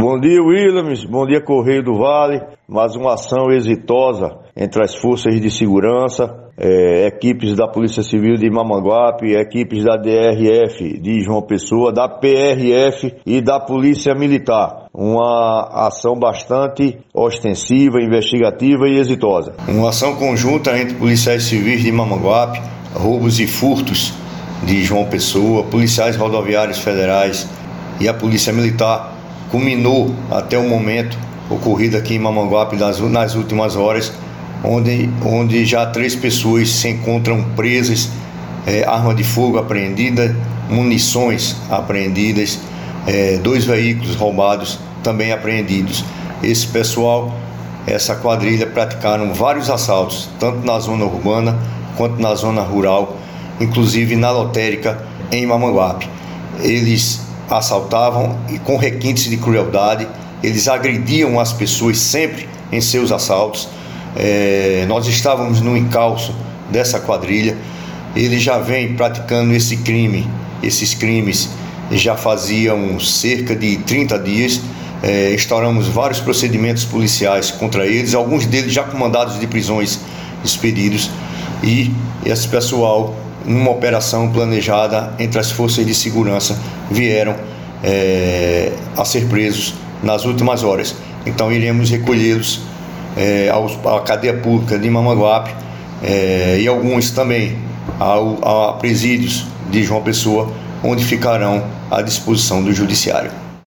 Bom dia, Williams. Bom dia, Correio do Vale. Mais uma ação exitosa entre as forças de segurança, é, equipes da Polícia Civil de Mamanguape, equipes da DRF de João Pessoa, da PRF e da Polícia Militar. Uma ação bastante ostensiva, investigativa e exitosa. Uma ação conjunta entre policiais civis de Mamanguape, roubos e furtos de João Pessoa, policiais rodoviários federais e a Polícia Militar culminou até o momento ocorrido aqui em Mamanguape nas, nas últimas horas, onde, onde já três pessoas se encontram presas, é, arma de fogo apreendida, munições apreendidas, é, dois veículos roubados também apreendidos. Esse pessoal, essa quadrilha, praticaram vários assaltos, tanto na zona urbana quanto na zona rural, inclusive na lotérica em Mamanguape. Eles assaltavam e com requintes de crueldade, eles agrediam as pessoas sempre em seus assaltos. É, nós estávamos no encalço dessa quadrilha. Ele já vem praticando esse crime, esses crimes já faziam cerca de 30 dias. É, vários procedimentos policiais contra eles, alguns deles já com mandados de prisões expedidos. E esse pessoal numa operação planejada entre as forças de segurança, vieram é, a ser presos nas últimas horas. Então iremos recolhê-los é, à cadeia pública de Mamaguape é, e alguns também ao, a presídios de João Pessoa, onde ficarão à disposição do judiciário.